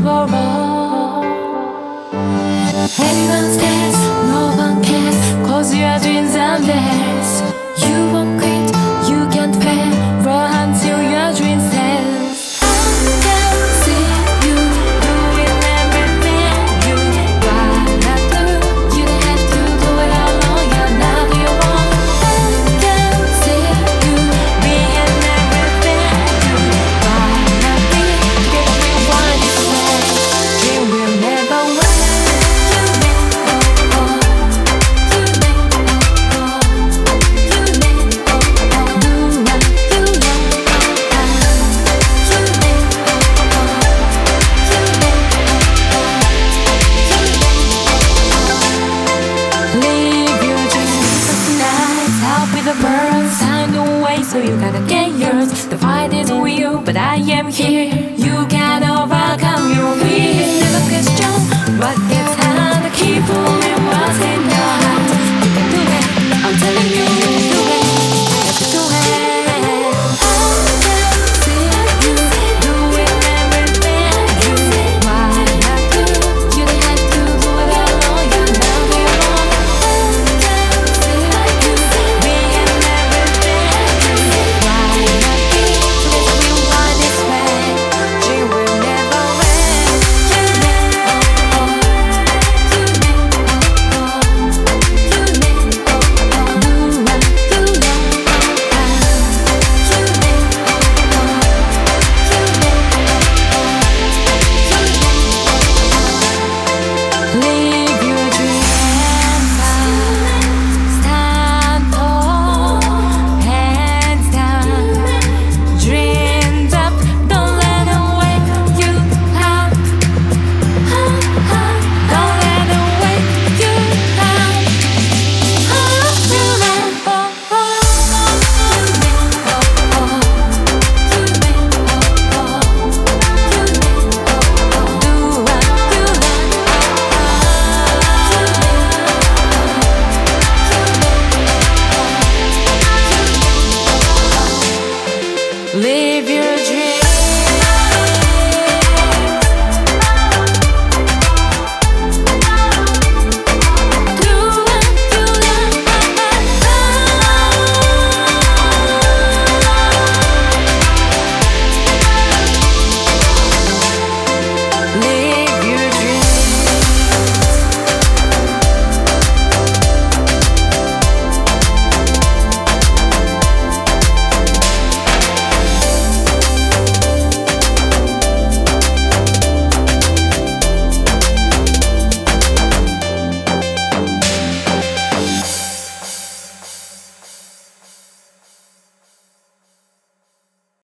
tomorrow you gotta get yours. The fight is real, but I am here. You can overcome your fear. Never question what gets hard to keep on.